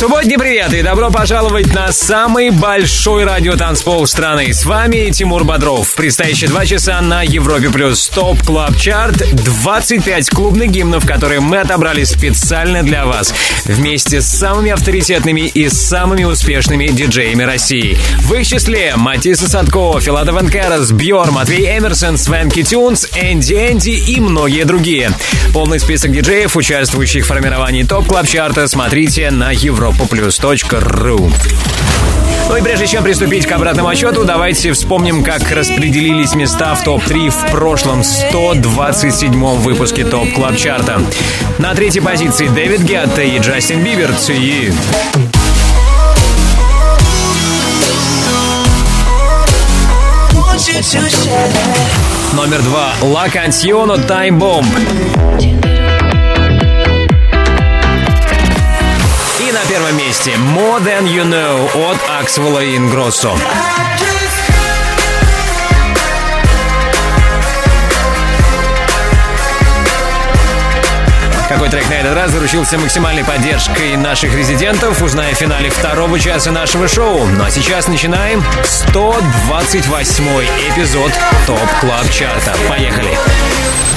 Субботний привет и добро пожаловать на самый большой радиотанцпол страны. С вами Тимур Бодров. В предстоящие два часа на Европе Плюс Top Club Chart 25 клубных гимнов, которые мы отобрали специально для вас. Вместе с самыми авторитетными и самыми успешными диджеями России. В их числе Matisse & Sadko, Filatov & Karas, Бьор, Матвей Эмерсон, Swanky Tunes, Энди Энди и многие другие. Полный список диджеев, участвующих в формировании Top Club Чарта, смотрите на Европе europoplus.ru ну и прежде чем приступить к обратному отсчету, давайте вспомним, как распределились места в топ-3 в прошлом 127-м выпуске Top Club Чарта. На третьей позиции Дэвид Гетта и Джастин Бибер «Ци». Номер два «Ла Кансьоно Тайм Бомб». первом месте More Than You Know от Аксвелла и Ингроссо. Какой трек на этот раз заручился максимальной поддержкой наших резидентов, узнаем в финале второго часа нашего шоу. Ну а сейчас начинаем 128 эпизод Top Club Чарта. Поехали!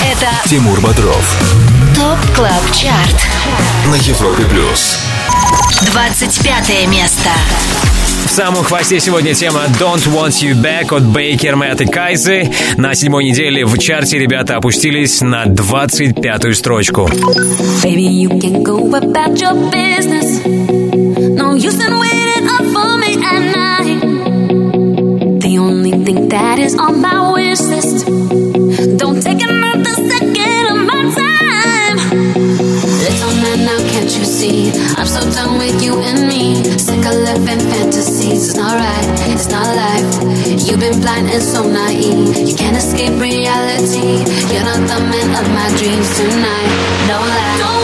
Это Тимур Бодров. Top Club Chart. На Европе Плюс. 25 место. Самом хвосте сегодня тема Don't Want You Back от Bakermat и Кайзы. На седьмой неделе в чарте ребята опустились на 25-ю строчку. I'm so done with you and me. It's not right, it's not life. You've been blind and so naive. You can't escape reality. You're not the man of my dreams tonight. No lie. Don't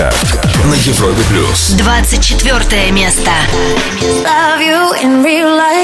Чарт. На Европе Плюс. 24 место. Love you in real life.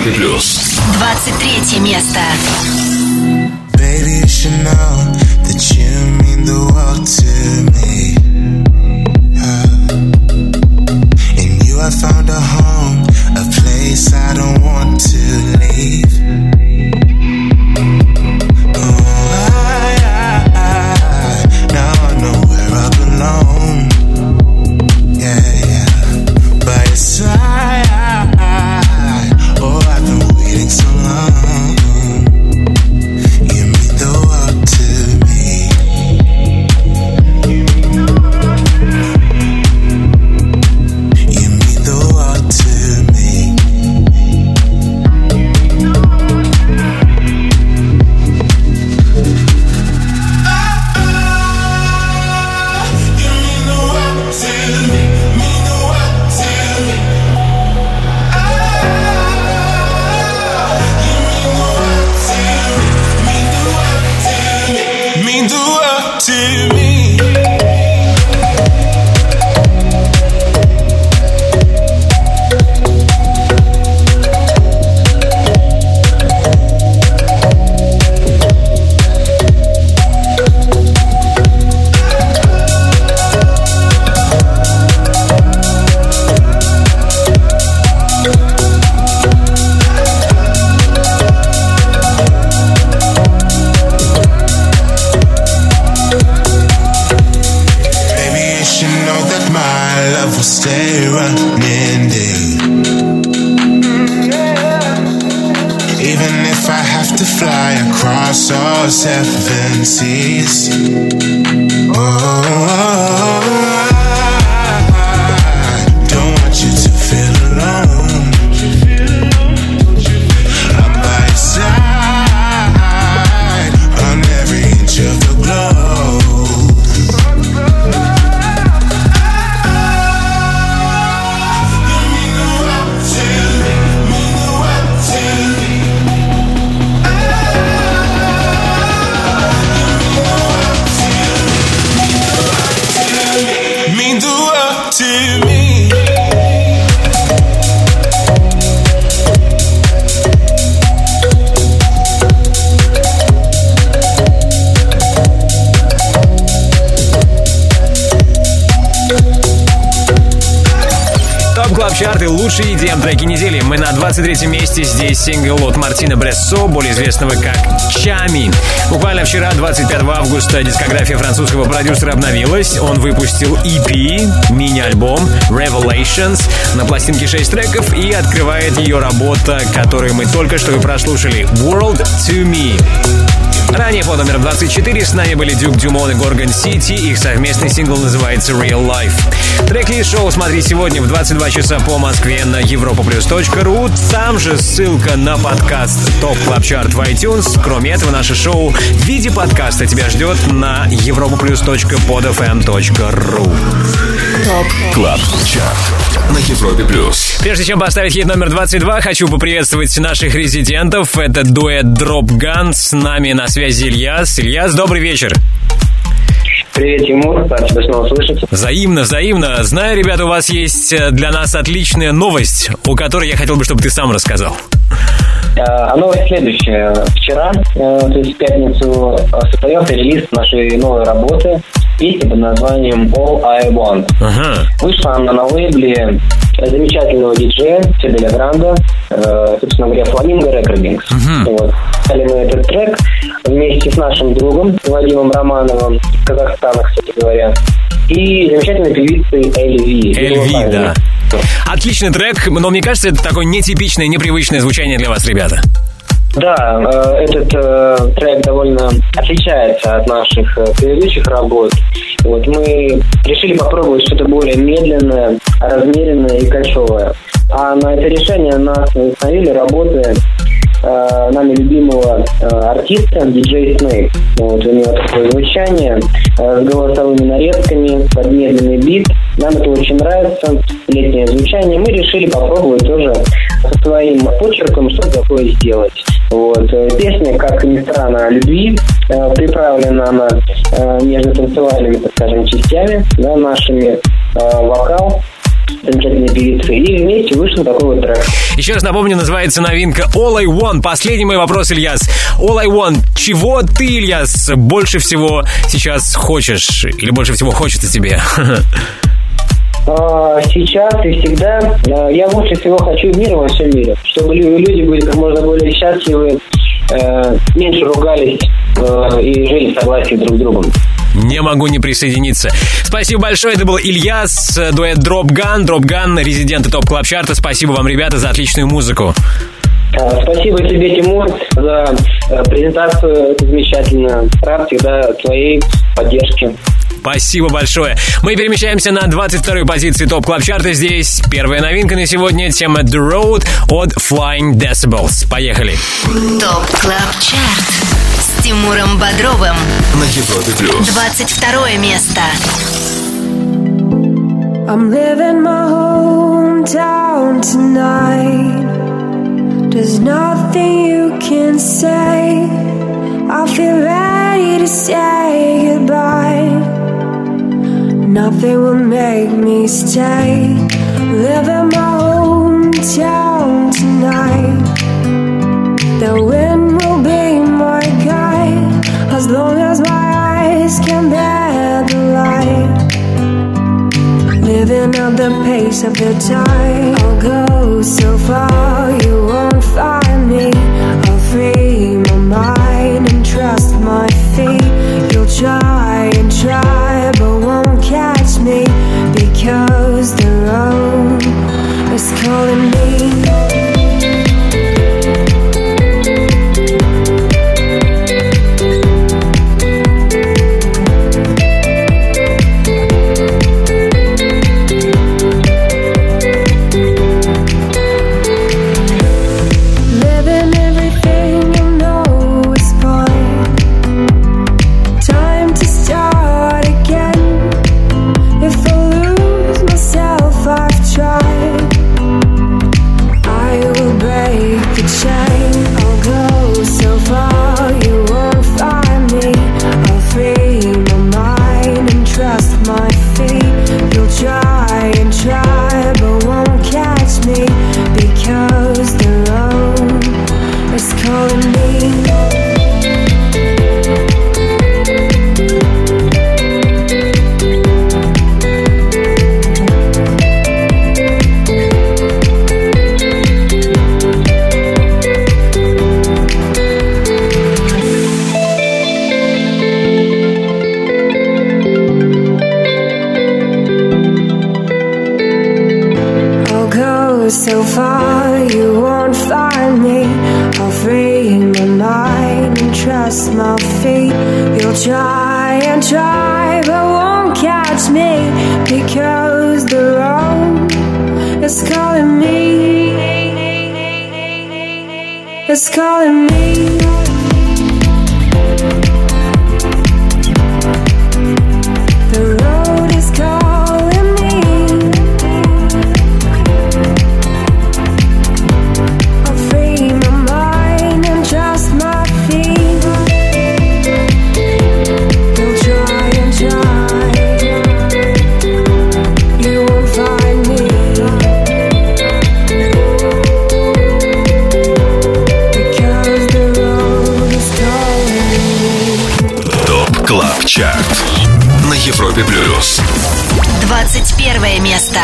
Европе Плюс. 23 место. Baby, you should know Club Chart и лучшие EDM треки недели. Мы на 23 месте. Здесь сингл от Мартина Брессо, более известного как Tchami. Буквально вчера, 25 августа, дискография французского продюсера обновилась. Он выпустил EP, мини-альбом Revelations на пластинке 6 треков и открывает ее работа, которую мы только что и прослушали. World to Me. Ранее по номеру 24 с нами были Дюк Дюмон и Горгон Сити. Их совместный сингл называется Real Life. Трек-лист шоу смотри сегодня в 22 часа по Москве на europaplus.ru. Там же ссылка на подкаст Top Club Chart в iTunes. Кроме этого, наше шоу в виде подкаста тебя ждет на europaplus.podfm.ru. Top Club Chart на Европе Плюс. Прежде чем поставить хит номер 22, хочу поприветствовать наших резидентов. Это дуэт Dropgun. С нами на связи Ильяс. Ильяс, добрый вечер. Привет, Тимур, рад тебя снова слышать. Взаимно, взаимно. Знаю, ребята, у вас есть э, для нас отличная новость, о которой я хотел бы, чтобы ты сам рассказал. Э, А новость следующая. Вчера, э, то есть в пятницу, состоялся релиз нашей новой работы песня под названием All I Want. Ага. Вышла она на лейбле замечательного диджея Фиделя Гранда, э, собственно говоря, Flamingo Recordings. Вот. Стали мы этот трек вместе с нашим другом Вадимом Романовым из Казахстана, кстати говоря, и замечательной певицей Эльви. Эльви, да. Отличный трек, но мне кажется, это такое нетипичное, непривычное звучание для вас, ребята. Да, э, этот э, трек довольно отличается от наших э, предыдущих работ. Вот мы решили попробовать что-то более медленное, размеренное и кочевое. А на это решение нас вдохновили работы нами любимого артиста диджей Снейк. Вот, у него такое звучание с голосовыми нарезками, под медленный бит. Нам это очень нравится, летнее звучание. Мы решили попробовать тоже со своим почерком что-то такое сделать. Вот. Э, Песня, как ни странно, о любви. Э, Приправлена она э, нежно-танцевальными, так скажем, частями, да, нашими. Вокал замечательной певицы. И вместе вышел такой вот трек. Еще раз напомню, называется новинка All I Want. Последний мой вопрос, Ильяс. All I Want. Чего ты, Ильяс, больше всего сейчас хочешь? Или больше всего хочется тебе? А, Сейчас и всегда а, я лучше всего хочу мира во всем мире, чтобы лю- люди были как можно более счастливы, э, меньше ругались э, и жили в согласии друг с другом. Не могу не присоединиться. Спасибо большое. Это был Ильяс, э, дуэт Drop Gun. Drop Gun, резиденты топ клаб чарта Спасибо вам, ребята, за отличную музыку. А, Спасибо тебе, Тимур, за презентацию замечательную. Рад всегда твоей поддержки. Спасибо большое. Мы перемещаемся на 22-ю позицию топ клаб чарта Здесь первая новинка на сегодня. Тема The Road от Flying Decibels. Поехали. ТОП КЛАБ ЧАРТ с Тимуром Бодровым. На Европе плюс. 22 место. I'm living my hometown tonight. There's nothing you can say. I feel ready to say goodbye. Nothing will make me stay. Living my hometown tonight. The wind will be my guide as long as my eyes can bear the light. Living at the pace of the tide. I'll go so far, you calling me. Европе плюс. 21 место.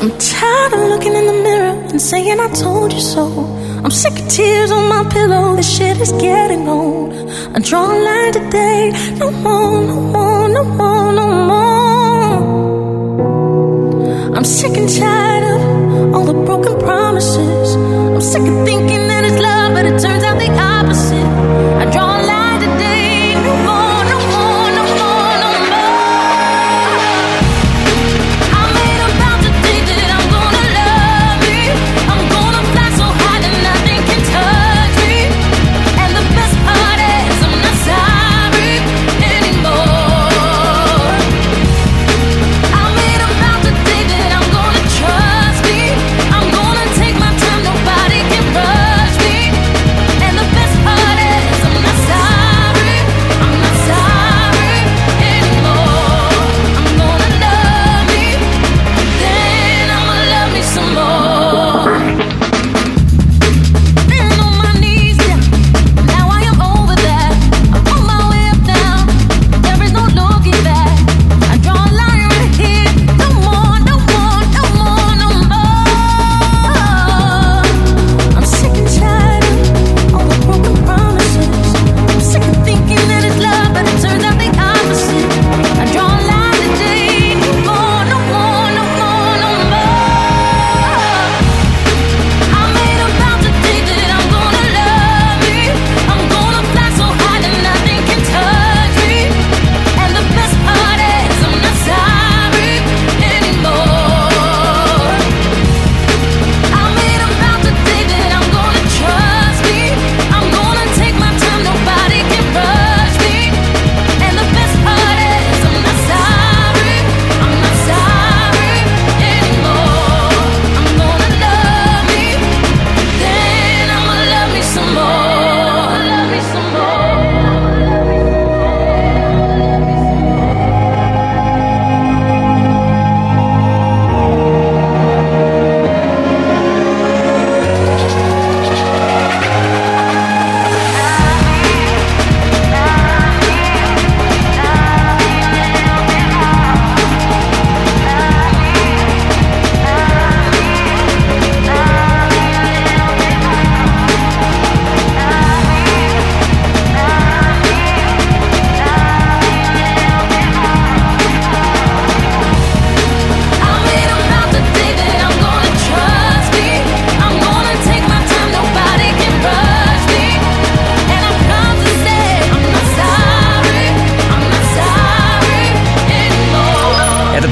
I'm tired of looking in the mirror and saying I told you so. I'm sick of tears on my pillow. This shit is getting old. I draw a line today. No more, no more, no more, no more. I'm sick and tired of all the broken promises. I'm sick of thinking that it's love, but it turns out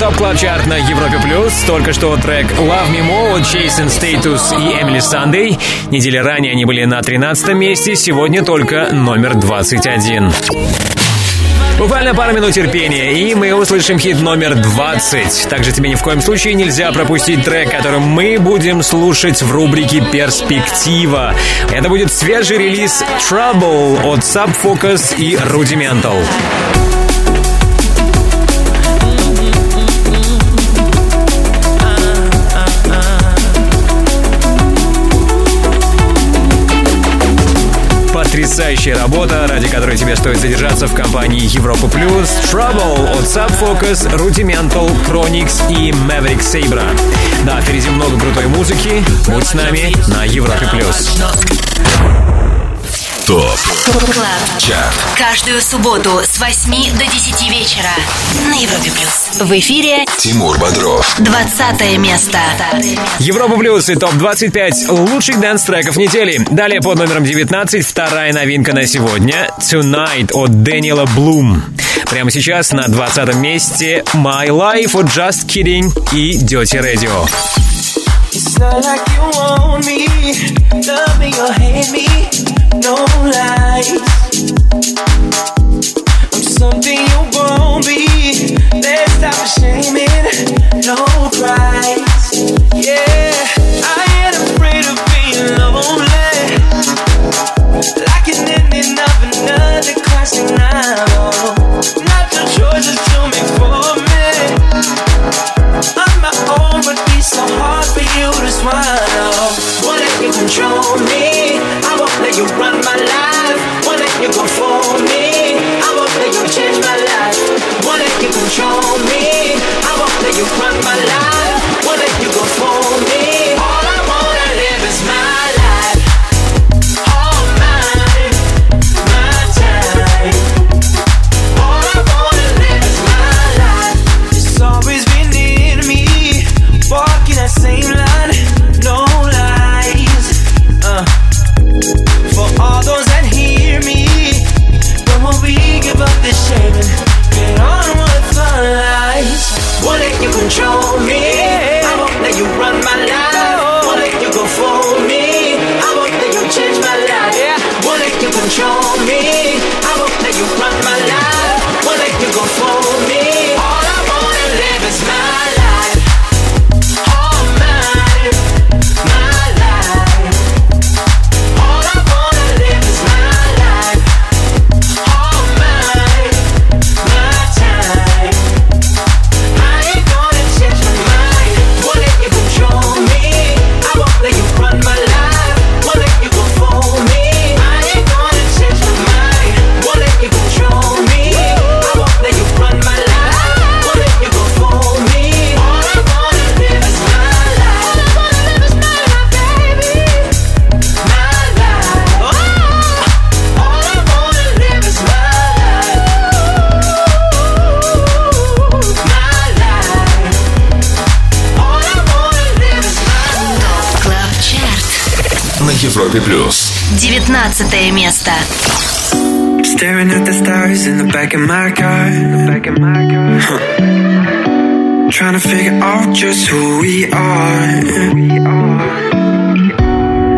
Топ клаб чарт на Европе плюс. Только что трек Love Me More от Jason Status и Эмили Сандей. Недели ранее они были на 13 месте, сегодня только номер 21. Буквально пару минут терпения, и мы услышим хит номер 20. Также тебе ни в коем случае нельзя пропустить трек, который мы будем слушать в рубрике «Перспектива». Это будет свежий релиз Trouble от Subfocus и Rudimental. Потрясающая работа, ради которой тебе стоит задержаться в компании Европа Плюс. Trouble от Sub Focus, Rudimental, Chronixx и Maverick Sabre. Да, впереди много крутой музыки. Будь с нами на Европе Плюс. Top Club. Chart Каждую субботу с 8 до 10 вечера на Европе плюс. В эфире Тимур Бодров 20 место. Европа Плюс и ТОП-25 лучших dance-треков недели. Далее под номером 19 вторая новинка на сегодня Tonight от Дэниела Блум. Прямо сейчас на 20 месте My Life от Just Kidding и Dirty Radio. It's not like you want me, love me or hate me, no lies. I'm something you won't be. Let's stop shaming, no cries. Yeah, I ain't afraid of being lonely. Like an ending of another classic novel. for me. Европе плюс. 19 место. Staring at the stars in the back of my car. Back of my car. Huh. Trying to figure out just who we are.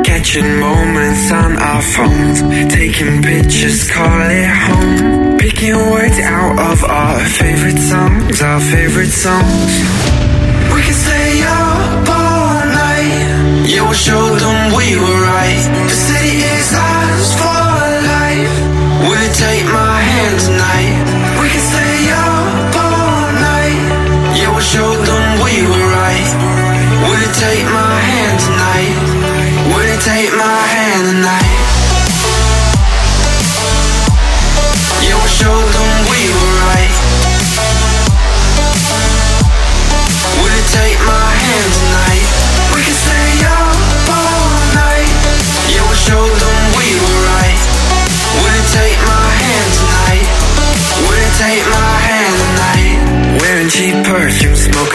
Catching moments on our phones. Taking pictures, call it home. Picking words out of our favorite songs. Our favorite songs. We can stay up all night. Yeah, we'll show them we were right. The city is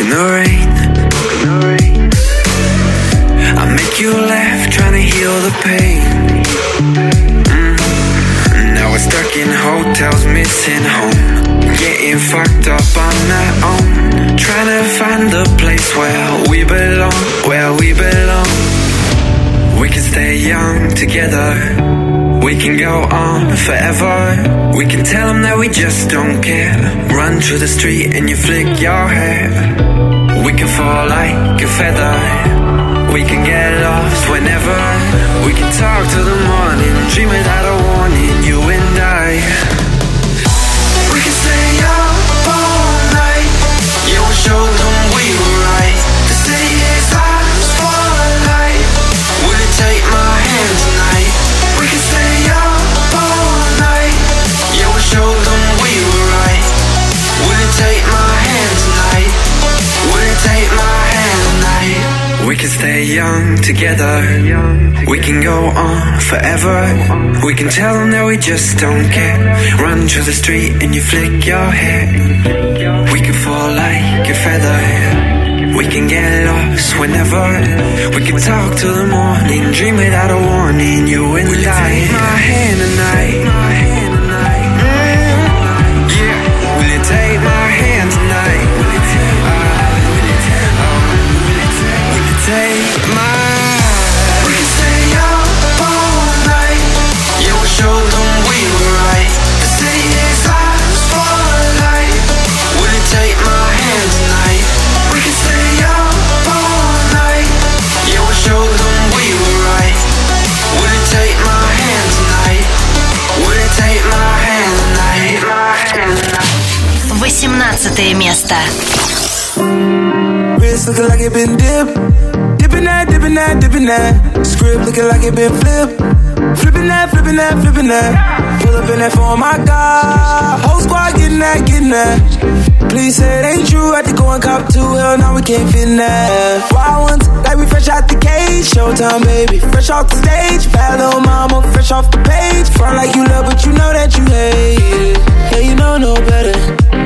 smoking the rain. I make you laugh, trying to heal the pain. Mm. Now we're stuck in hotels, missing home. Getting fucked up on our own. Trying to find the place where we belong, where we belong. We can stay young together. We can go on forever. We can tell them that we just don't care. Run through the street and you flick your hair. We can fall like a feather. We can get lost whenever. We can talk till the morning, dream without a warning. You and I. can stay young together. We can go on forever. We can tell them that we just don't care. Run through the street and you flick your hair. We can fall like a feather. We can get lost whenever. We can talk till the morning, dream without a warning. You and I. Fiesta. Wrist looking like it been dipped. Dipping that, dipping that, dipping that. Script looking like it been flipped. Flipping that, flipping that, flipping that. Pull up in that for oh my God. Whole squad getting that, getting that. Please say it ain't true. I go and cop to Hell, now we can't fit in that. Wild ones, like we fresh out the cage. Showtime, baby. Fresh off the stage. Bad little mama, fresh off the page. Front like you love, but you know that you hate it. Yeah, you know no better.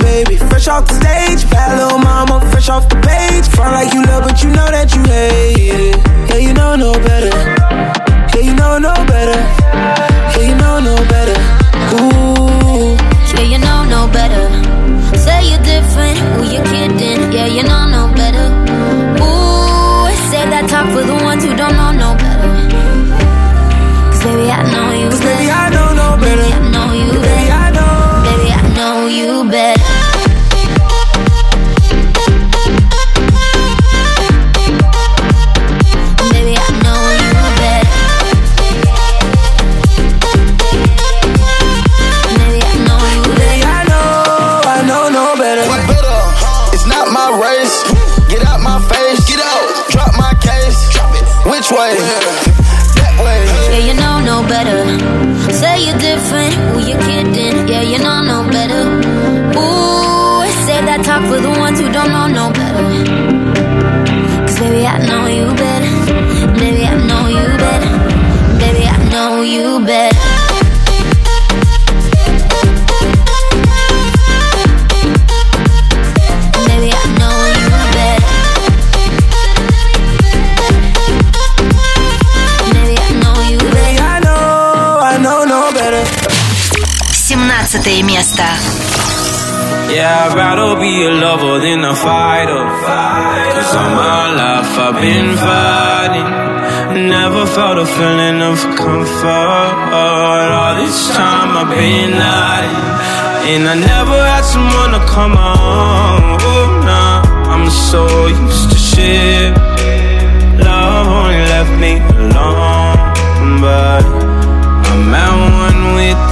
fresh off the stage. Bad little mama, fresh off the page. Front like you love, but you know that you hate it. Yeah, you know no better. Yeah, you know no better. Yeah, you know no better. Ooh. Yeah, you know no better. Say you're different, who you kidding? Yeah, you know no better. Ooh, say that talk for the ones who don't know no better. Cause baby, I know you Yeah, I'd rather be a lover than a fighter. Cause all my life I've been fighting. Never felt a feeling of comfort. All this time I've been hiding. And I never had someone to come on. Oh, nah, I'm so used to shit. Love only left me alone. But I'm at one with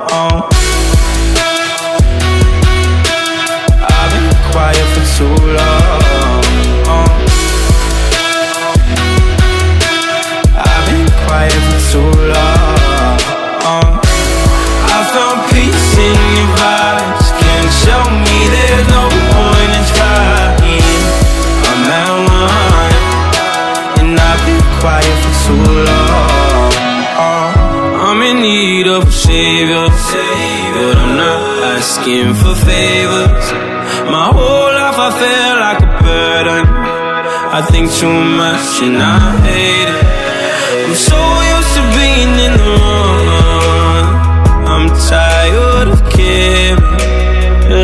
Too long. Uh. I've been quiet for too long. Uh. I found peace in your vibes. Can't show me there's no point in trying. I'm at one, and I've been quiet for too long. Uh. I'm in need of a savior, but I'm not asking for favors. Think too much and I hate it. I'm so used to being in the wrong. I'm tired of caring.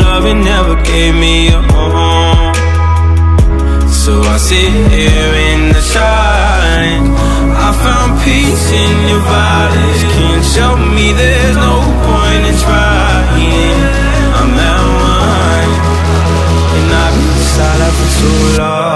Loving never gave me a home. So I sit here in the silence. I found peace in your violence. Can't show me there's no point in trying. I'm at one, and I've been silent for too long.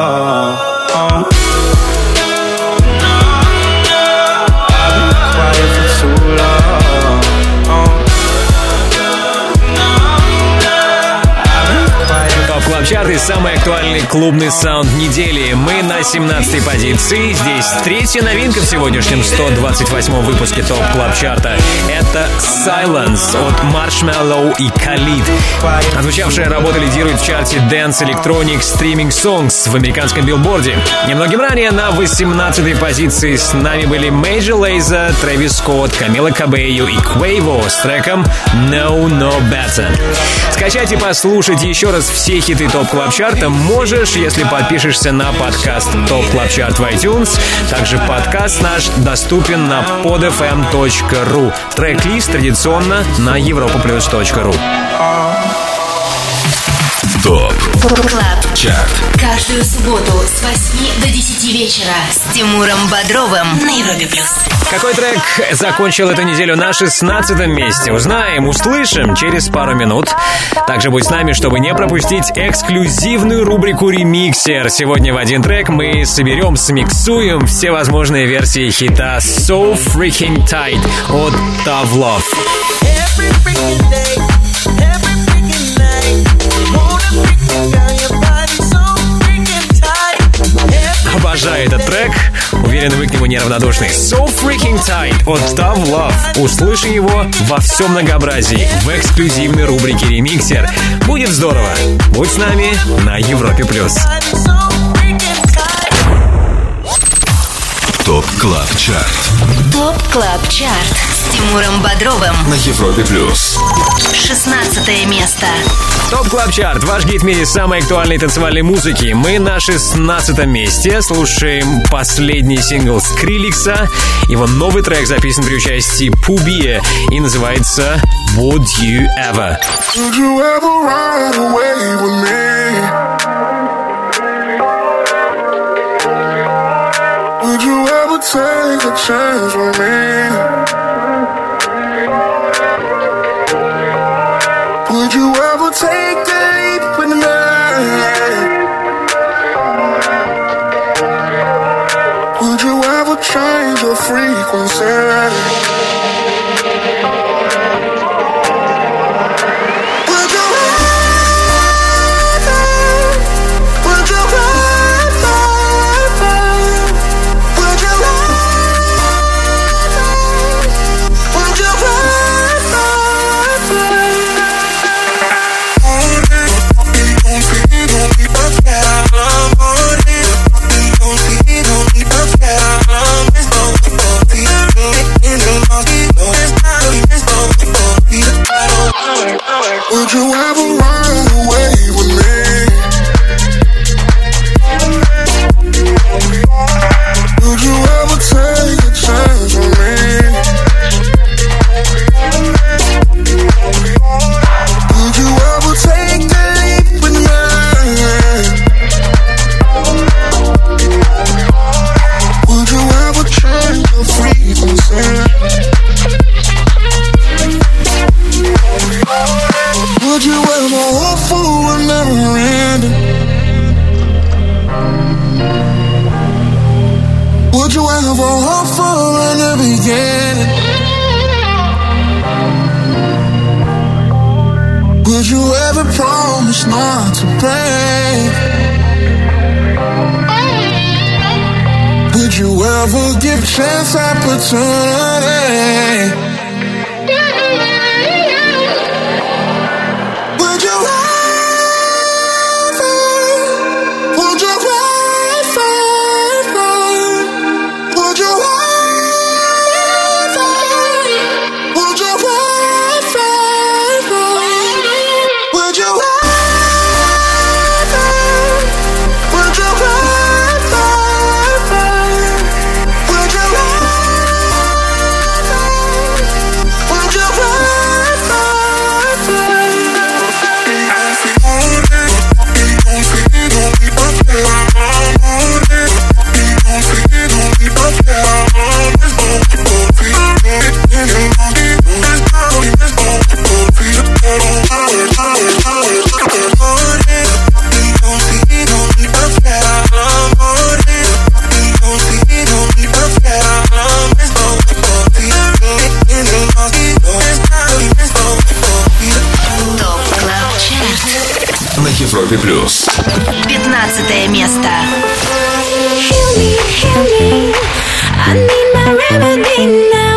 Чарты, самый актуальный клубный саунд недели. Мы на 17-й позиции. Здесь третья новинка в сегодняшнем 128-м выпуске Top Club Чарта. Это Silence от Marshmello и Khalid. Отзвучавшая работа лидирует в чарте Dance Electronic Streaming Songs в американском билборде. Немногим ранее на 18-й позиции с нами были Major Lazer, Трэвис Скотт, Камила Кабейо и Quavo с треком Know No Better. Скачать и послушать еще раз все хиты Top Club Чарта можешь, если подпишешься на подкаст Top Club Chart в iTunes. Также подкаст наш доступен на podfm.ru. Трек-лист традиционно на europaplus.ru. Top Club Chart Каждую субботу с 8 до 10 вечера с Тимуром Бодровым на Европе плюс. Какой трек закончил эту неделю на 16 месте? Узнаем, услышим через пару минут. Также будь с нами, чтобы не пропустить эксклюзивную рубрику «Ремиксер». Сегодня в один трек мы соберем, смиксуем все возможные версии хита «So Freaking Tight» от Tough неравнодушный. So Freaking Tight от Tough Love. Услышишь его во всем многообразии в эксклюзивной рубрике «Ремиксер». Будет здорово. Будь с нами на Европе+. плюс. Top Club Chart Top Club Chart Тимуром Бодровым. На Европе Плюс. 16 место. Top Club Chart. Ваш гид в мире самой актуальной танцевальной музыки. Мы на 16 месте. Слушаем последний сингл Скриллекса. Его новый трек записан при участии Пубия и называется Would You Ever. Would you ever ride away with me? Would you ever take a chance with me? You ever run break? Would you ever give chance opportunity? Европе Плюс. 15 место. I need my remedy now.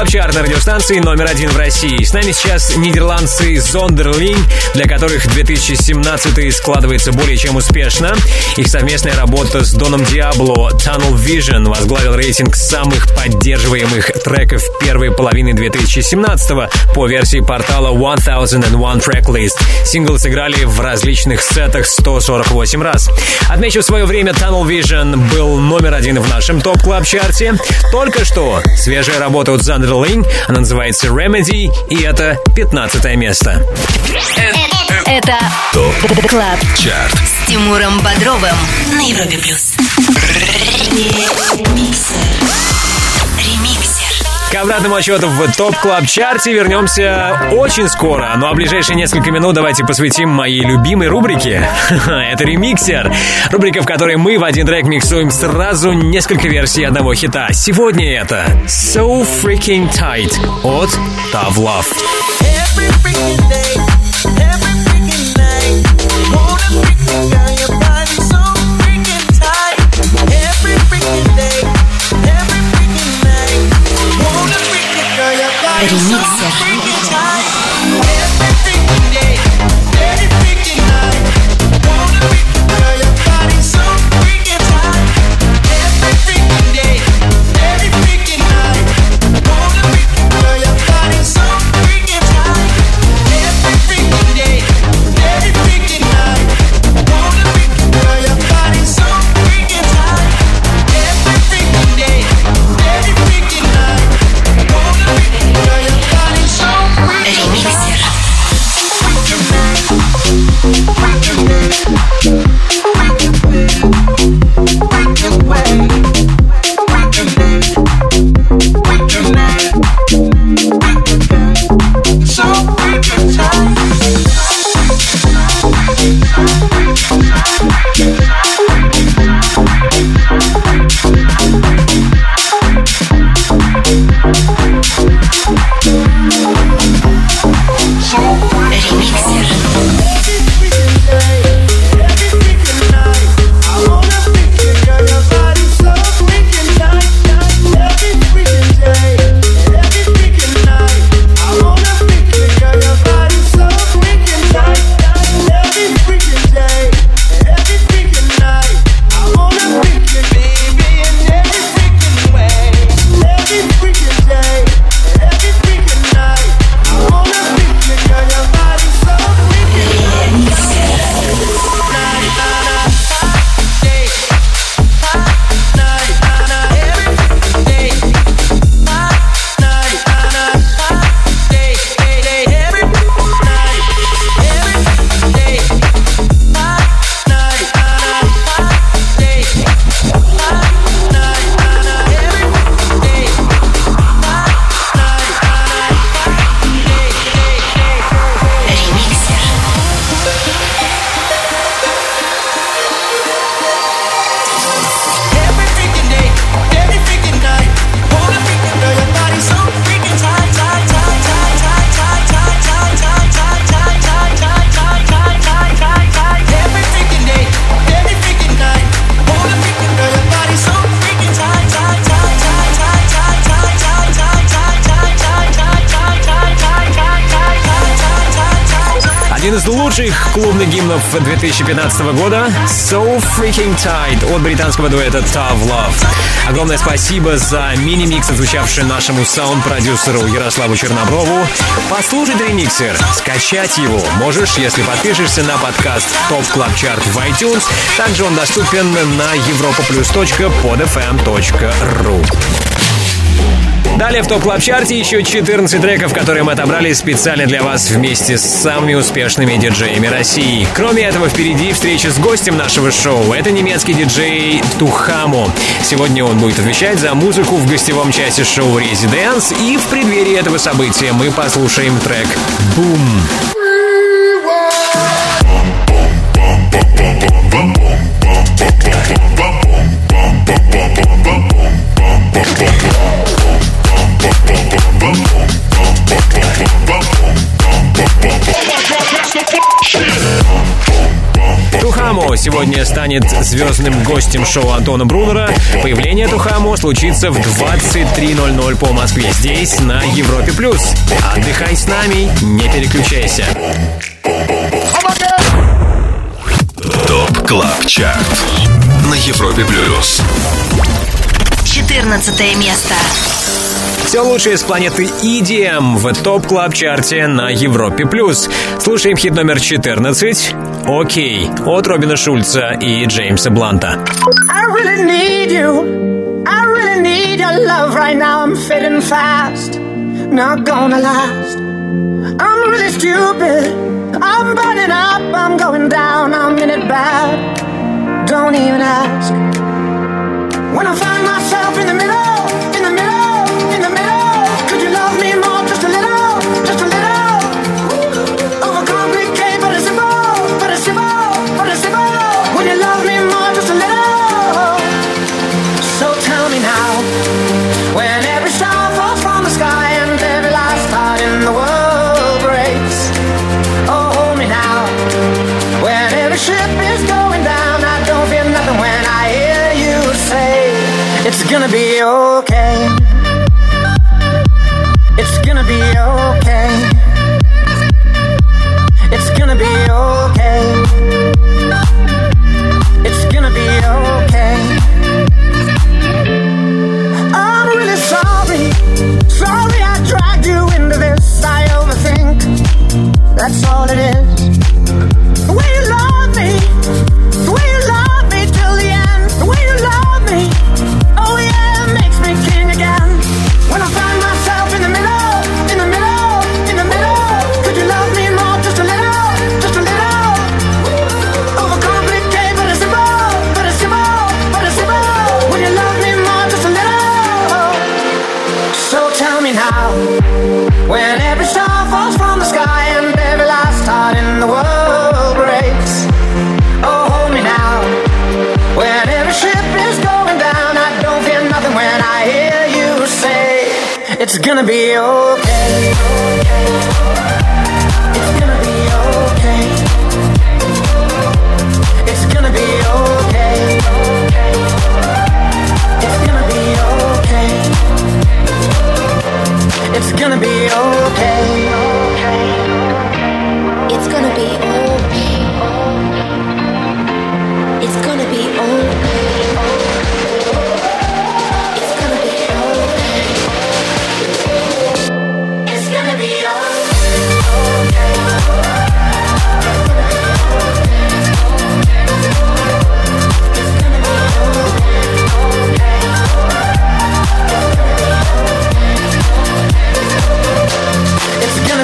Top Club Chart на радиостанции номер один в России. С нами сейчас нидерландцы Зондерлинг, для которых 2017 складывается более чем успешно. Их совместная работа с Доном Диабло Tunnel Vision возглавил рейтинг самых поддерживаемых треков первой половины 2017 по версии портала 1001 Tracklists. Сингл сыграли в различных сетах 148 раз. Отмечу, в свое время Tunnel Vision был номер один в нашем Top Club чарте Только что свежая работа от Zonderling, она называется Remedy, и это 15 место. Это TOP Club Chart. с Тимуром Бодровым на Европе плюс. К обратному отсчету в TOP Club Chart е вернемся очень скоро. Ну а ближайшие несколько минут давайте посвятим моей любимой рубрике. Это ремиксер. Рубрика, в которой мы в один трек миксуем сразу несколько версий одного хита. Сегодня это So Freaking Tight от Tav Love. Every freaking day, 你。2015 года So Freaking Tight от британского дуэта Tough Love. Огромное спасибо за мини-микс, звучавший нашему саунд-продюсеру Ярославу Черноброву. Послушать ремиксер, скачать его можешь, если подпишешься на подкаст Top Club Chart в iTunes. Также он доступен на europaplus.podfm.ru. Далее в топ клаб чарте еще 14 треков, которые мы отобрали специально для вас вместе с самыми успешными диджеями России. Кроме этого, впереди встреча с гостем нашего шоу. Это немецкий диджей Тухамо. Сегодня он будет отвечать за музыку в гостевом части шоу Residence. И в преддверии этого события мы послушаем трек «Бум». Тухамо сегодня станет звездным гостем шоу Антона Брунера. Появление Тухамо случится в 23.00 по Москве здесь, на Европе+. плюс. Отдыхай с нами, не переключайся. ТОП КЛАБ ЧАРТ на Европе Плюс. 14 место. Все лучшее с планеты EDM в топ клаб чарте на Европе+. плюс. Слушаем хит номер 14 «Окей» от Робина Шульца и Джеймса Бланта. When I find That's all it is. Gonna be okay.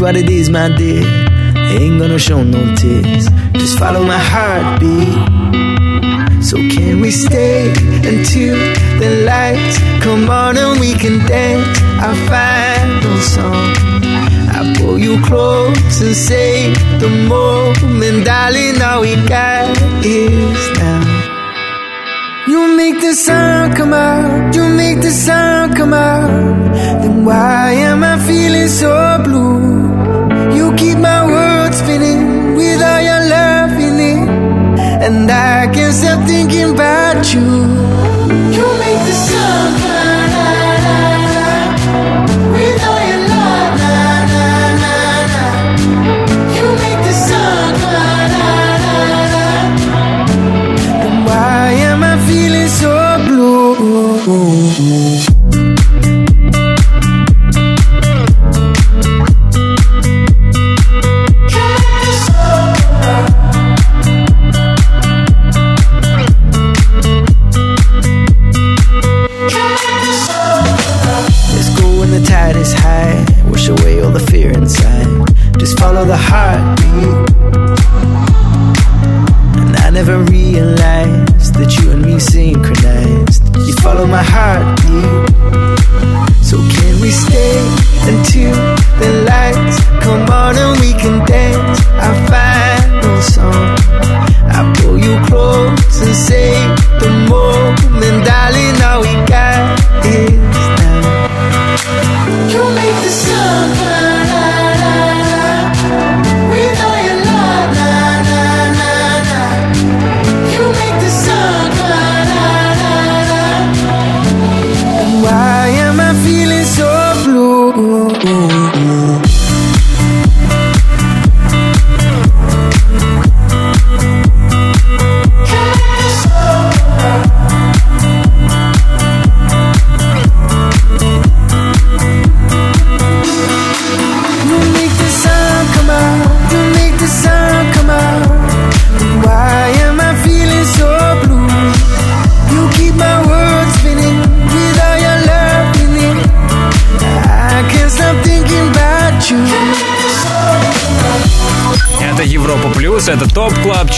What it is, my dear. Ain't gonna show no tears. Just follow my heartbeat. So can we stay until the lights come on and we can dance our final song? I pull you close and say the moment, darling, all we got is now. You make the sound come out, you make the sound come out. Then why am I feeling so blue? And I can't stop thinking about you. My heartbeat.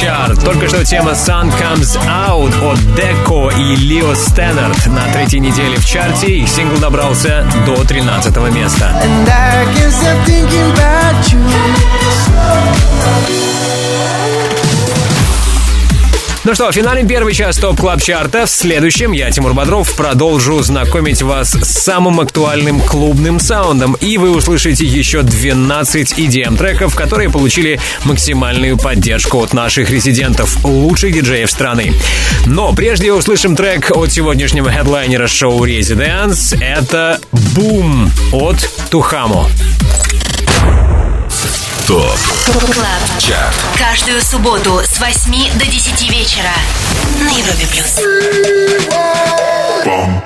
Чарт. Только что тема Sun Comes Out от Деко и Leo Stannard на третьей неделе в чарте. Их сингл добрался до 13 места. And I Ну что, финалим первый час TOP Club Chart а. В следующем я, Тимур Бодров, продолжу знакомить вас с самым актуальным клубным саундом. И вы услышите еще 12 EDM-треков, которые получили максимальную поддержку от наших резидентов, лучших диджеев страны. Но прежде услышим трек от сегодняшнего хедлайнера шоу Residents. Это «Boom» от Tujamo. TOP Club. Chart Каждую субботу с 8 до 10 вечера на Европе плюс. Boom,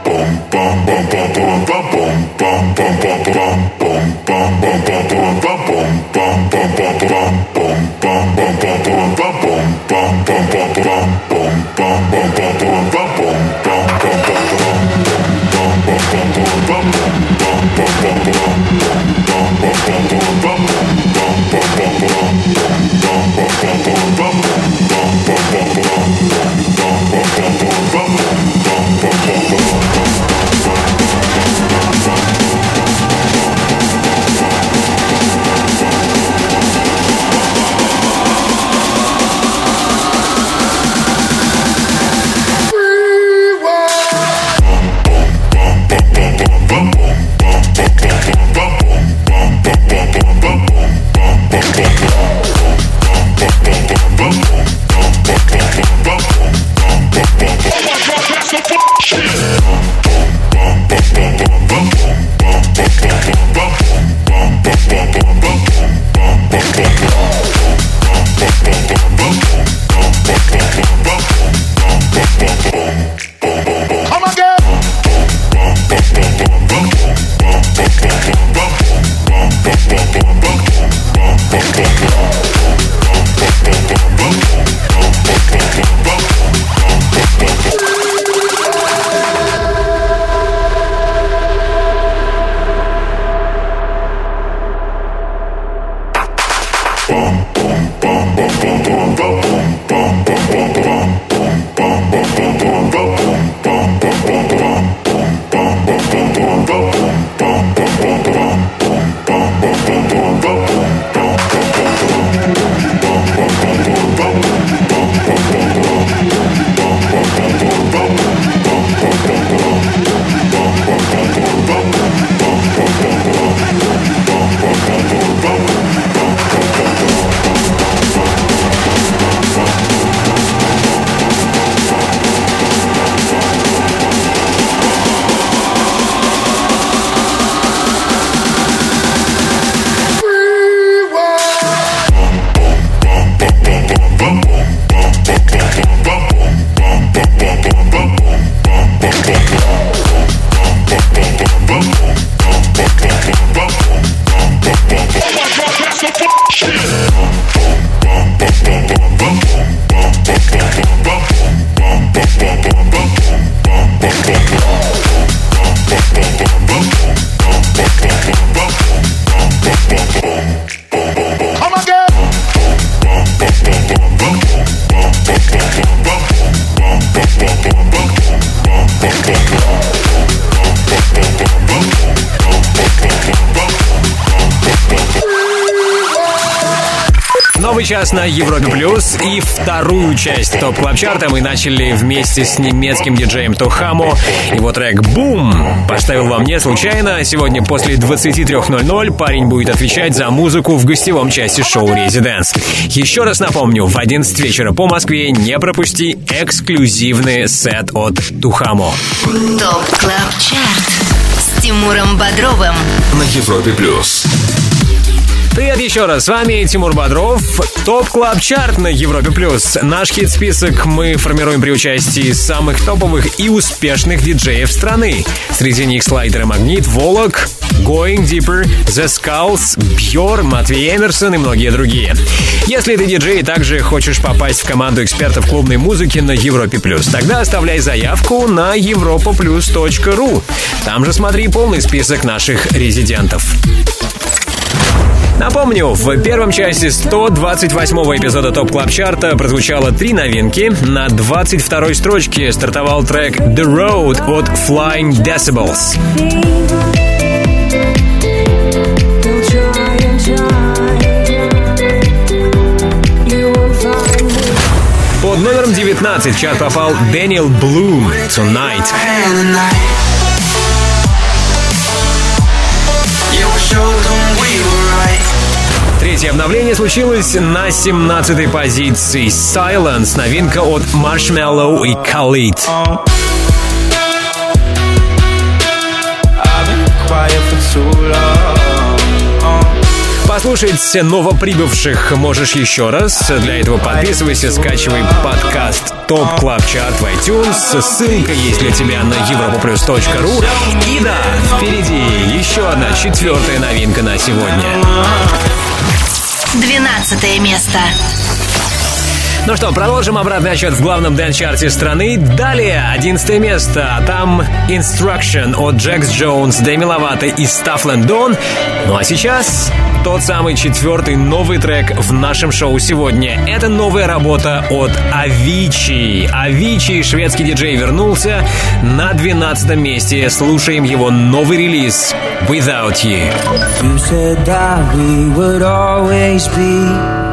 Новый час на Европе Плюс и вторую часть TOP Club Chart а мы начали вместе с немецким диджеем Tujamo. Его трек «Boom» поставил вам не случайно. Сегодня после 23.00 парень будет отвечать за музыку в гостевой части шоу «Residents». Еще раз напомню, в 11 вечера по Москве не пропусти эксклюзивный сет от Tujamo. TOP Club Chart с Тимуром Бодровым. На Европе плюс. Привет еще раз, с вами Тимур Бодров. TOP Club Chart на Европе Плюс. Наш хит-список мы формируем при участии самых топовых и успешных диджеев страны. Среди них Slider & Magnit, Volac, Going Deeper, The Skulls, Бьор, Matvey Emerson и многие другие. Если ты диджей и также хочешь попасть в команду экспертов клубной музыки на Европе Плюс, тогда оставляй заявку на europaplus.ru. Там же смотри полный список наших резидентов. Напомню, в первом части 128-го эпизода TOP Club Chart а прозвучало три новинки. На 22-й строчке стартовал трек The Road от Flying Decibels. Под номером 19 в чарт попал Дэниел Блум Tonight. Третье обновление случилось на 17-й позиции. Silence, новинка от Marshmello и Khalid. Послушать новоприбывших можешь еще раз. Для этого подписывайся, скачивай подкаст TOP Club Chart в iTunes. Ссылка есть для тебя на europaplus.ru. И да, впереди еще одна четвертая новинка на сегодня. 12 место. Ну что, продолжим обратный отсчет в главном dance-чарте страны. Далее, 11 место. Там Instruction от Jax Jones, Demi Lovato и Stefflon Don. Ну а сейчас тот самый четвертый новый трек в нашем шоу сегодня. Это новая работа от Avicii. Avicii, шведский диджей, вернулся на 12 месте. Слушаем его новый релиз Without You. You said that we would always be.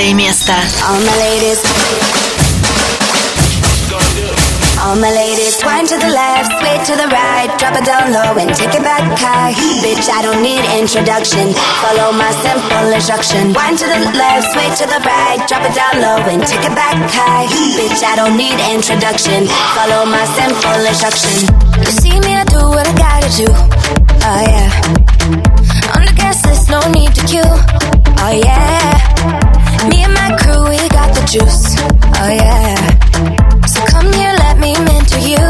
Одиннадцатое место. All my ladies. All my ladies, wind to the left, sway to the right, drop it down low and take it back high. Bitch, I don't need introduction. Follow my simple instruction. Wind to the left, sway to the right, drop it down low and take it back high. Bitch, I don't need introduction. Follow my simple instruction. You see me, I do what I gotta do. Oh yeah. On the gas list, no need to queue. Oh yeah. Me and my crew, we got the juice. Oh yeah. So come here, let me mentor you.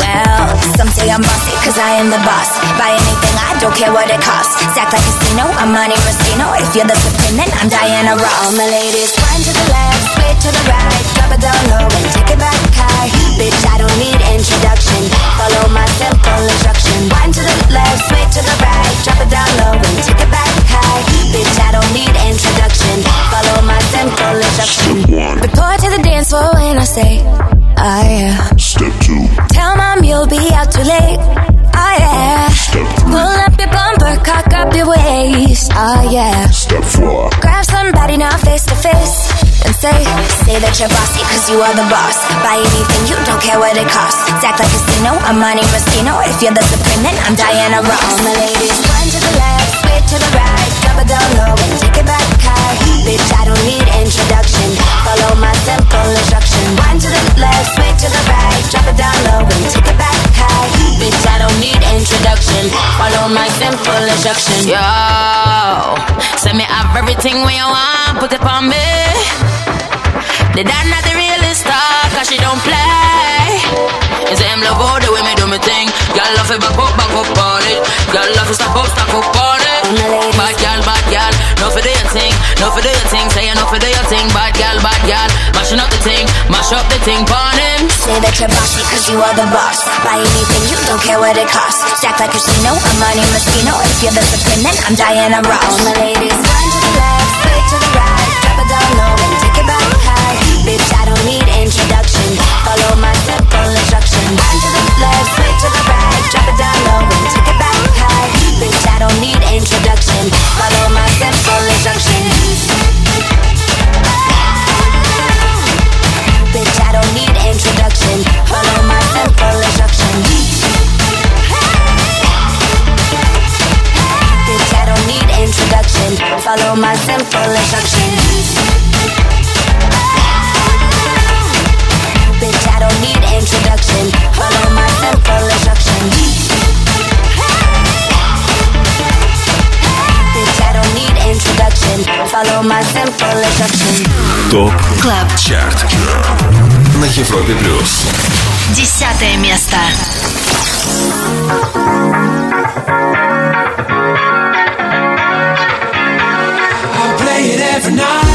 Well, some say I'm bossy, cause I am the boss. Buy anything, I don't care what it costs. Stack like a casino, I'm Monte Rustino. If you're the supreme, then I'm Diana Ross. All my ladies, wind to the left, sway to the right, drop it down low and take it back high. Bitch, I don't need introduction. Follow my simple instruction. Wind to the left, sway to the right, drop it down low and take it back high. Bitch, I don't need introduction. Follow my simple instruction. Report to the dance floor when I say, oh yeah. Step two. Tell mom you'll be out too late. Oh yeah. Pull up your bumper, cock up your waist. Oh yeah. Step four. Grab somebody now face to face and say, say that you're bossy cause you are the boss. Buy anything, you don't care what it costs. Act like casino, I'm Monte Rustino. If you're the supreme, then I'm Diana Ross. All my ladies, one to the left, sway to the right, drop it down low and take it back high. Bitch, I don't need introduction. Follow my simple instruction. One to the left, sway to the right, drop it down low and take it back high. Bitch, I don't need introduction. Follow my simple instruction. Yo, send me have everything when you want, put it on me. The dad not the realest star, cause she don't play. You say him love all the way me do me thing. Y'all love it back up, back up on it. Y'all love it stop up, stop up on it. Bad gal, bad gal, no for the your thing, no for the your thing. Say no for the your thing, bad gal, bad gal. Mashing up the thing, mash up the thing, on him. Say that you're bossy cause you are the boss. Buy anything, you don't care what it costs. Stack like casino, I'm Monte Rustino. If you're the supreme, then I'm Diana Ross. All my ladies, one to the left, sway to the right, drop it down low and take it back high. Bitch, I don't need introduction. Follow my simple instruction. One to the left, sway to the right, drop it down low and take it back high. Bitch, I don't need introduction. Follow my simple instructions Bitch, I don't need introduction. Follow my simple instruction. Bitch, I don't need introduction. Follow my simple instruction. I don't need introduction. Follow my simple instruction. Bitch, I don't need introduction. Follow my simple instruction. ТОП КЛАБ Чарт на Европе плюс. Десятое место. Every night.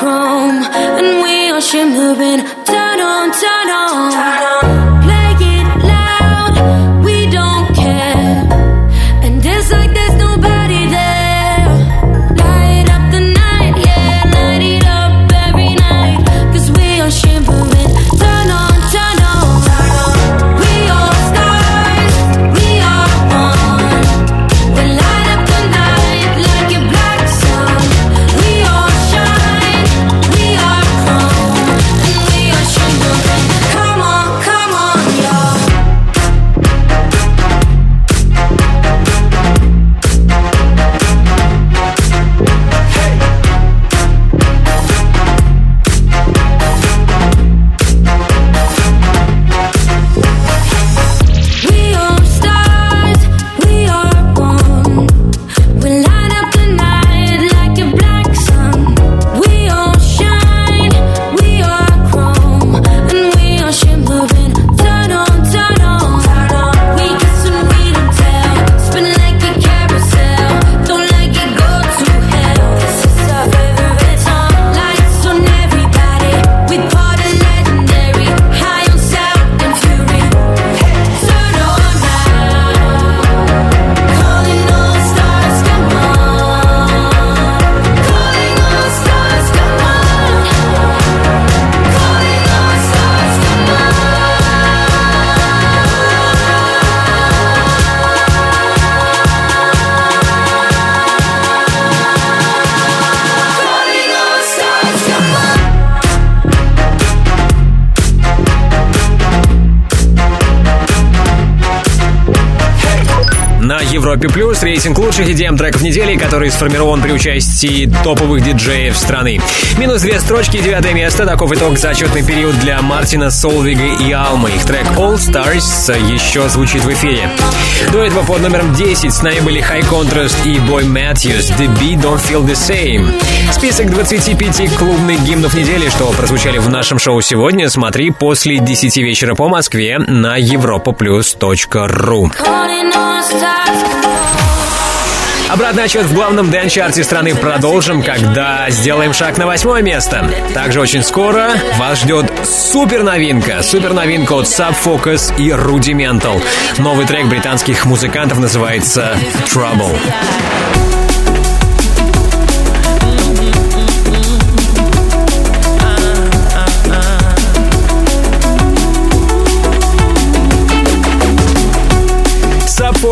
Chrome, and we are shimmering. Turn on, turn on. Европе Плюс рейтинг лучших EDM треков недели, который сформирован при участии топовых диджеев страны. Минус две строчки, девятое место. Таков итог за отчетный период для Мартина, Солвига и Алмы. Их трек All Stars еще звучит в эфире. До этого под номером 10 с нами были High Contrast и Boy Matthews. The Beat Don't Feel The Same. Список 25 клубных гимнов недели, что прозвучали в нашем шоу сегодня, смотри после 10 вечера по Москве на europaplus.ru. Calling all stars. Обратный отчет в главном дэн-чарте страны продолжим, когда сделаем шаг на восьмое место. Также очень скоро вас ждет супер новинка. Супер новинка от Subfocus и Rudimental. Новый трек британских музыкантов называется Trouble.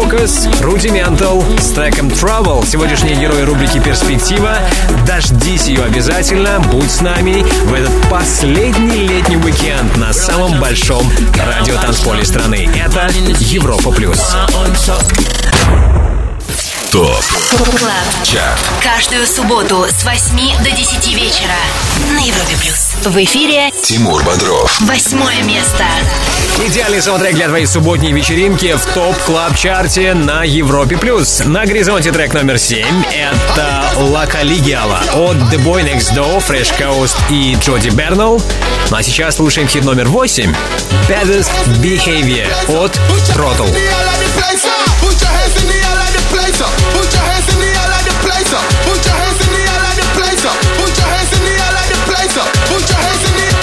Sub Focus, Rudimental с треком Trouble. Сегодняшние герои рубрики «Перспектива». Дождись ее обязательно. Будь с нами в этот последний летний уикенд на самом большом радиотанцполе страны. Это Европа плюс. TOP Club. Chart Каждую субботу с 8 до 10 вечера на Европе Плюс. В эфире Тимур Бодров восьмое место. Идеальный саундтрек для твоей субботней вечеринки в топ клаб чарте на Европе плюс. На горизонте трек номер 7 это La Caligula от The Boy Next Door, Fresh Coast и Джоди Бернелл. Ну а сейчас слушаем хит номер 8 Baddest Behavior от Throttle. Put your hands in the air like the place up. Put your hands in the air like the place up. Put your hands in the air like the place up. Put your hands in the air like the place. Put your hands in the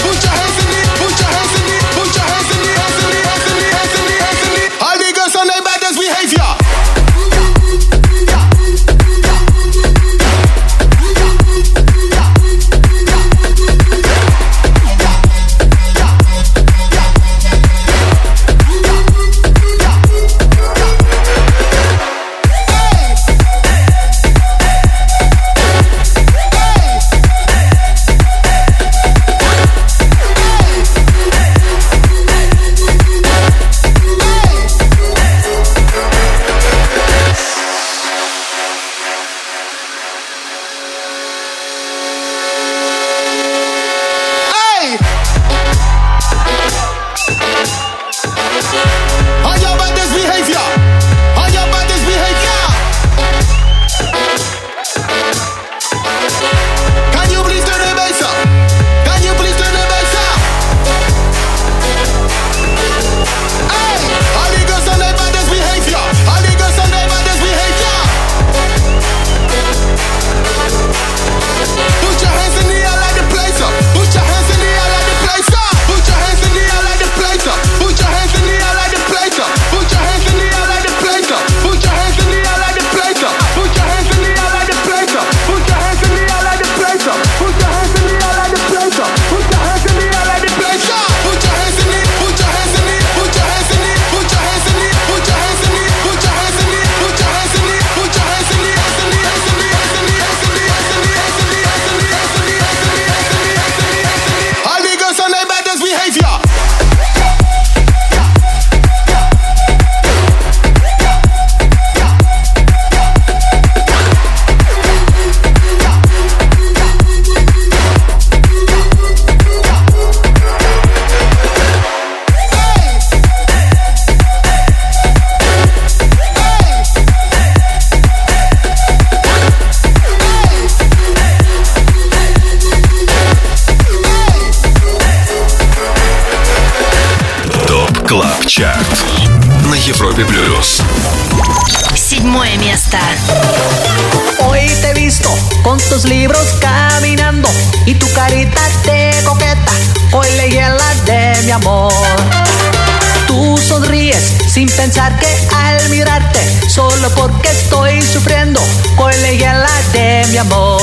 Moemia Star. Hoy te he visto con tus libros caminando y tu carita te coqueta. Hoy leí en la de mi amor. Tú sonríes sin pensar que al mirarte, solo porque estoy sufriendo, hoy leí en la de mi amor.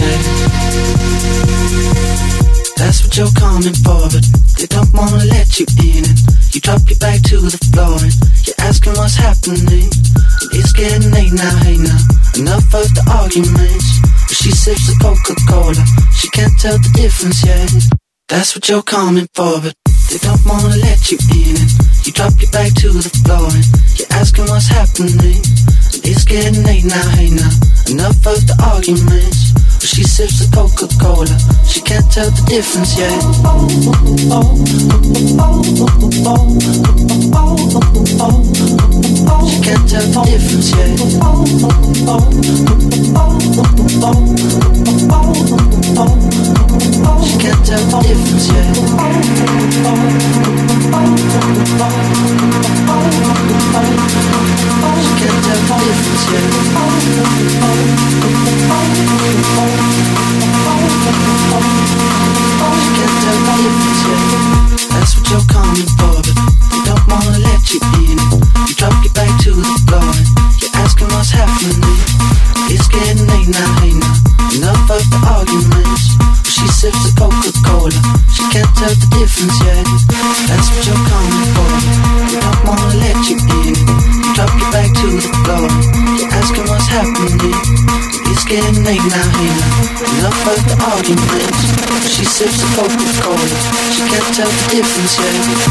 Yet. That's what you're coming for, but they don't wanna let you in. And you drop your back to the floor and you're asking what's happening. And it's getting late now, hey now. Enough of the arguments. But she sips the Coca-Cola. She can't tell the difference yet. That's what you're coming for, but they don't wanna let you in. And you drop your back to the floor and you're asking what's happening. And it's getting late now, hey now. Enough of the arguments. She sips the Coca-Cola. She can't tell the difference yet. She can't tell the difference yet. She can't tell the difference can't tell the difference can't tell the difference. That's what you're coming for, but they don't wanna let you in. Sips the Coca-Cola. She can't tell the difference yet. That's what you're coming for. They don't wanna let you in. You drop your back to the floor. You're asking what's happening. It's getting late now, now. Enough of the arguments. She sips the Coca-Cola. She can't tell the difference yet.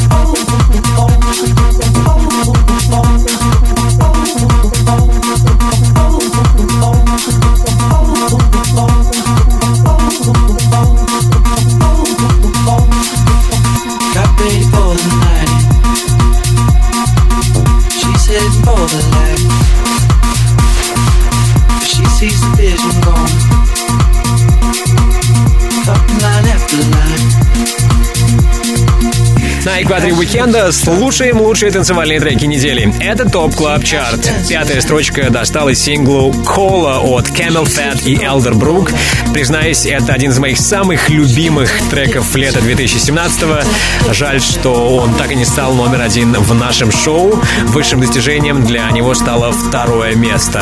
На экваторе уикенда слушаем лучшие танцевальные треки недели. Это TOP Club Chart. Пятая строчка досталась синглу «Cola» от CamelPhat и Elderbrook. Признаюсь, это один из моих самых любимых треков лета 2017-го. Жаль, что он так и не стал номер один в нашем шоу. Высшим достижением для него стало второе место.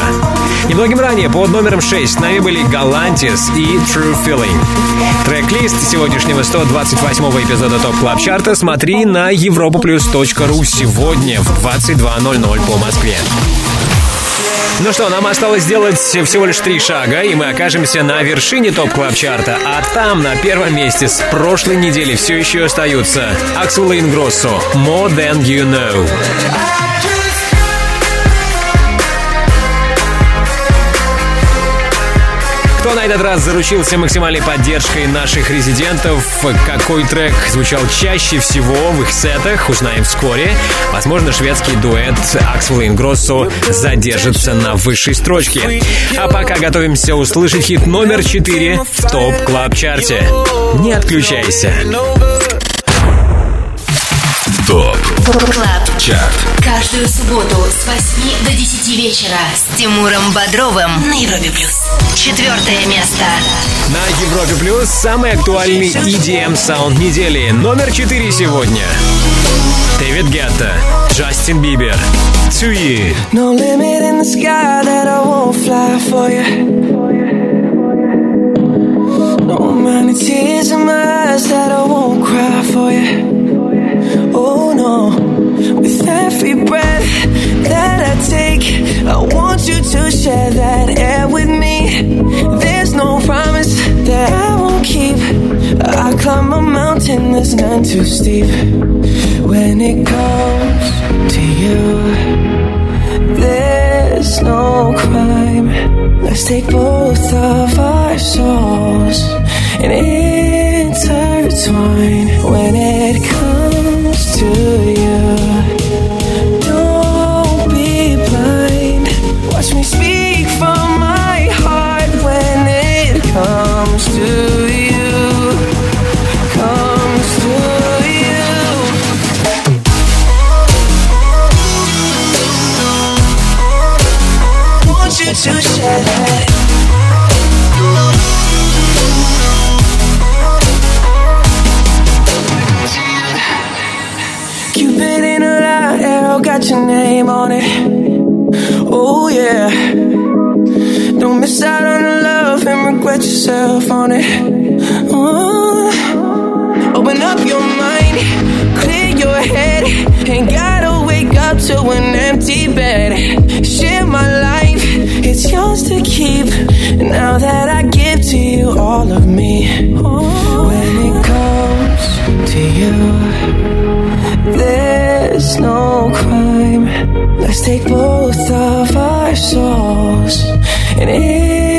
Немногим ранее, под номером 6, с нами были Galantis и True Feeling. Трек-лист сегодняшнего 128-го эпизода TOP Club Chart а смотри на europaplus.ru сегодня в 22.00 по Москве. Ну что, нам осталось сделать всего лишь три шага, и мы окажемся на вершине TOP Club Chart а А там, на первом месте с прошлой недели, все еще остаются Axwell Ingrosso «More Than You Know». Кто на этот раз заручился максимальной поддержкой наших резидентов? Какой трек звучал чаще всего в их сетах? Узнаем вскоре. Возможно, шведский дуэт Axwell и Ingrosso задержится на высшей строчке. А пока готовимся услышать хит номер 4 в TOP Club Chart е. Не отключайся. TOP Club. Chart. Каждую субботу с 8 до 10 вечера с Тимуром Бодровым на Европе Плюс. Четвертое место. На Европе Плюс самый актуальный EDM саунд недели. Номер 4 сегодня. Дэвид Гетта, Джастин Бибер, Цуи. No limit in the sky that I won't fly for you. No amount of tears in my eyes that I won't cry for you. With every breath that I take, I want you to share that air with me. There's no promise that I won't keep. I climb a mountain that's none too steep. When it comes to you, there's no crime. Let's take both of our souls and intertwine when it comes to you. Don't be blind. Watch me speak from my heart when it comes to you. Comes to you. Want you to share? your name on it. Oh, yeah. Don't miss out on the love and regret yourself on it. Ooh. Open up your mind, clear your head. Ain't gotta wake up to an empty bed. Share my life, it's yours to keep. Now that I give to you all of me, Ooh. when it comes to you, it's no crime. Let's take both of our souls and. It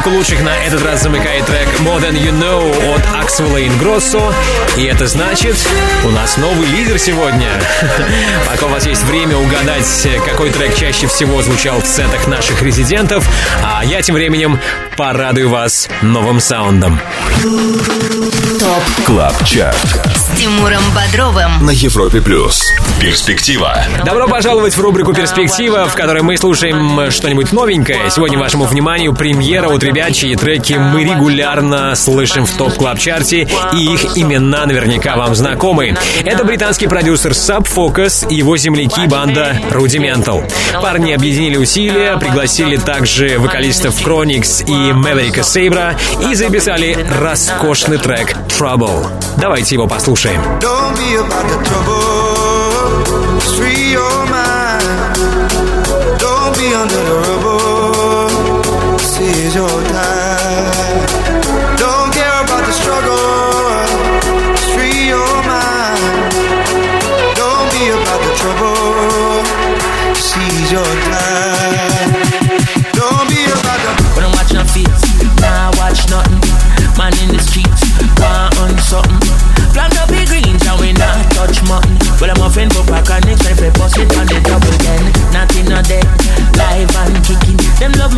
Тройку лучших на этот раз замыкает трек More Than You Know от Axwell и Ingrosso. И это значит, у нас новый лидер сегодня. Пока у вас есть время угадать, какой трек чаще всего звучал в сетах наших резидентов, а я тем временем порадую вас новым саундом. Top Club Chart с Тимуром Бодровым. на Европе плюс. Перспектива. Добро пожаловать в рубрику «Перспектива», в которой мы слушаем что-нибудь новенькое. Сегодня вашему вниманию премьера от ребят, чьи треки мы регулярно слышим в Top Club Chart е и их имена наверняка вам знакомы. Это британский продюсер Sub Focus и его земляки банда Rudimental. Парни объединили усилия, пригласили также вокалистов Chronix и Мэверика Сейбра и записали роскошный трек Trouble. Давайте его послушаем. Don't be about the trouble. Just free your mind. Don't be under the rubble.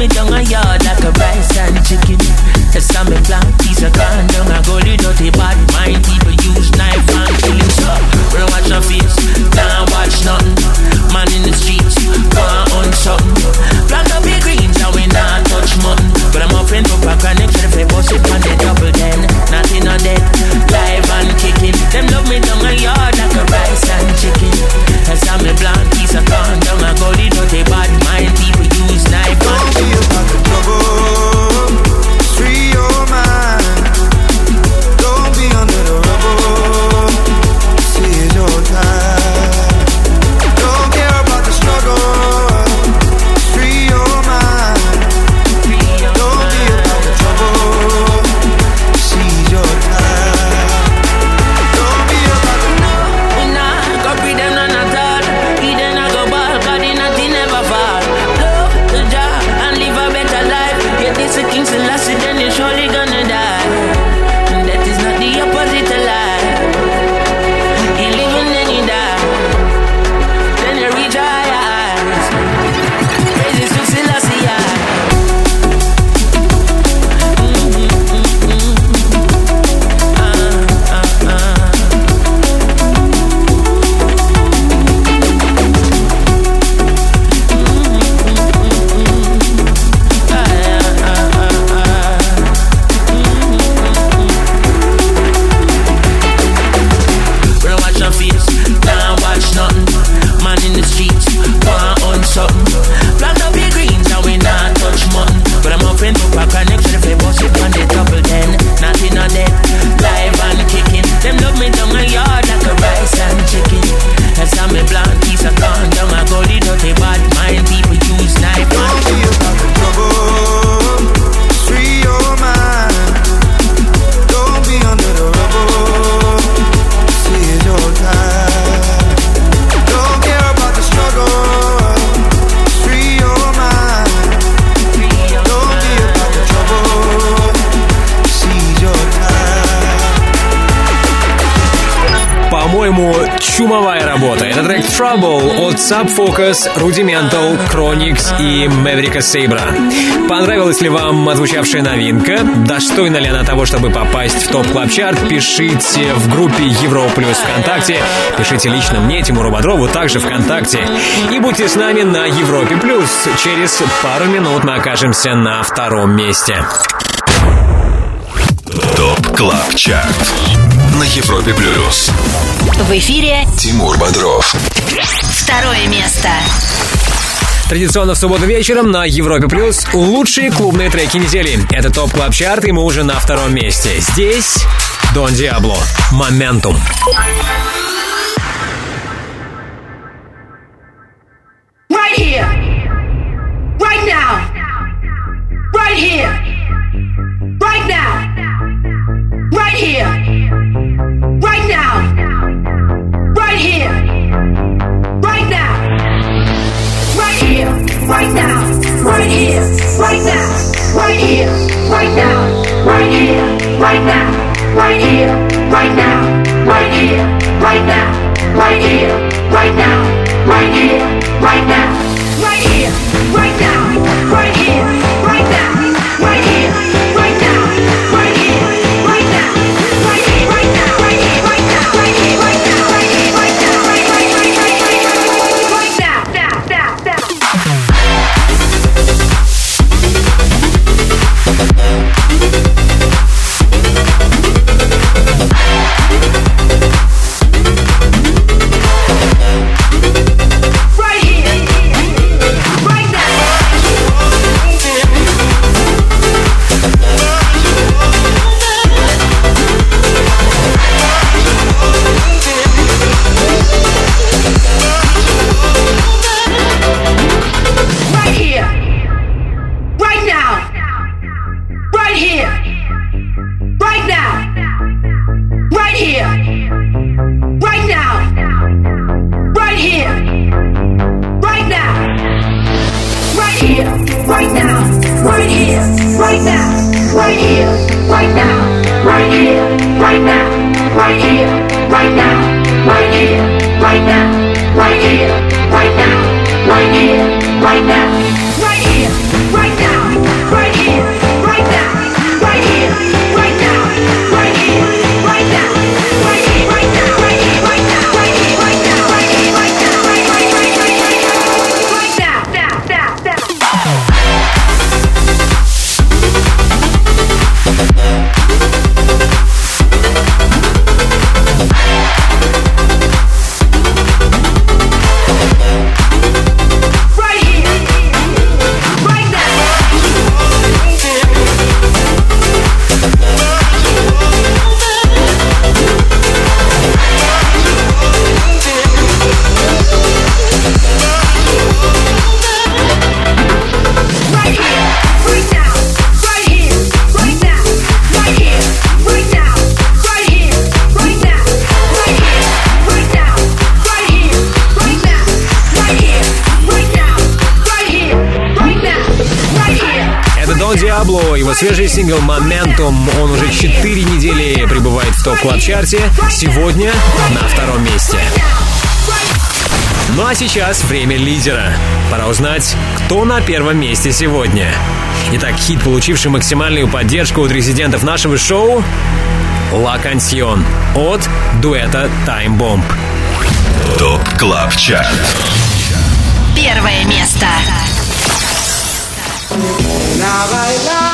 Me down Focus, Rudimental, Chronixx и Maverick а Sabre а. Понравилась ли вам отзвучавшая новинка? Достойна ли она того, чтобы попасть в Top Club Chart Пишите в группе Европа Плюс ВКонтакте. Пишите лично мне, Тимуру Бодрову, также ВКонтакте. И будьте с нами на Европе Плюс. Через пару минут мы окажемся на втором месте. Top Club Chart на Европе плюс. В эфире Тимур Бодров. второе место. Традиционно в субботу вечером на Европе Плюс лучшие клубные треки недели. Это Top Club Chart, и мы уже на втором месте. Здесь Don Diablo. Momentum. Right чарте сегодня на втором месте. Ну а сейчас время лидера. Пора узнать, кто на первом месте сегодня. Итак, хит, получивший максимальную поддержку от резидентов нашего шоу «Ла Кансьон» от дуэта «Тайм Бомб». ТОП КЛАБ ЧАРТ Первое место Now I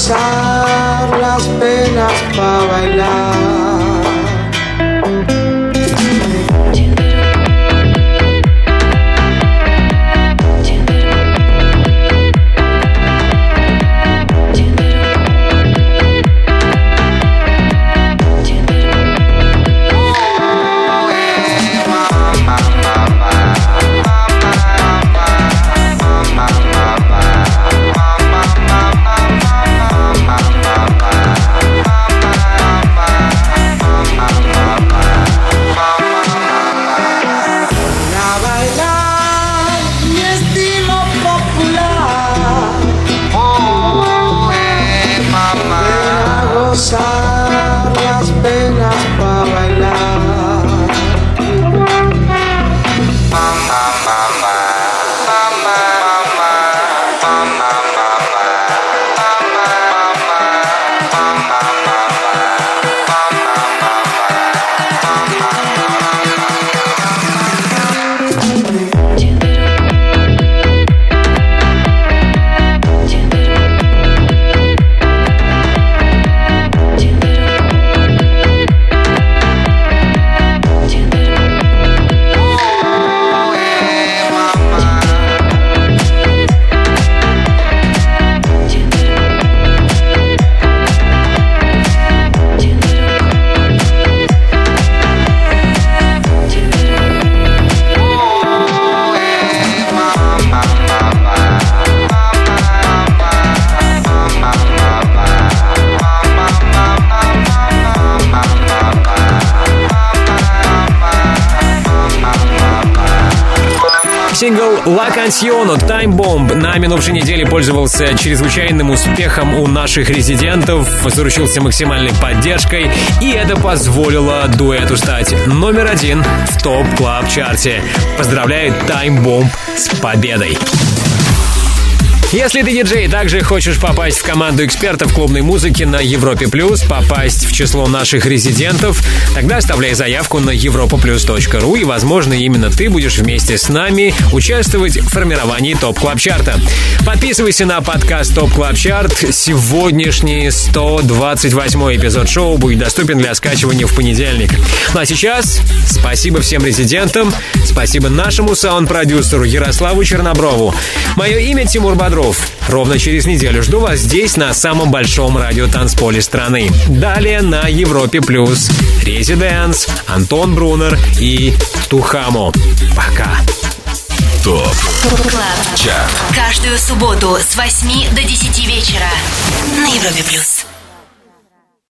pasar las penas para bailar. «La Canción» от Time Bomb на минувшей неделе пользовался чрезвычайным успехом у наших резидентов, заручился максимальной поддержкой, и это позволило дуэту стать номер один в Top Club Chart е. Поздравляю Time Bomb с победой! Если ты диджей также хочешь попасть в команду экспертов клубной музыки на Европе Плюс, попасть в число наших резидентов, тогда оставляй заявку на europaplus.ru и, возможно, именно ты будешь вместе с нами участвовать в формировании Top Club Chart а. Подписывайся на подкаст Top Club Chart. Сегодняшний 128 эпизод шоу будет доступен для скачивания в понедельник. Ну а сейчас спасибо всем резидентам, спасибо нашему саунд-продюсеру Ярославу Черноброву. Мое имя Тимур Бодров. Ровно через неделю жду вас здесь, на самом большом радиотанцполе страны. Далее на Европе Плюс. Residance, Антон Брунер и Tujamo. Пока. Top Club. Chart Каждую субботу с 8 до 10 вечера на Европе плюс.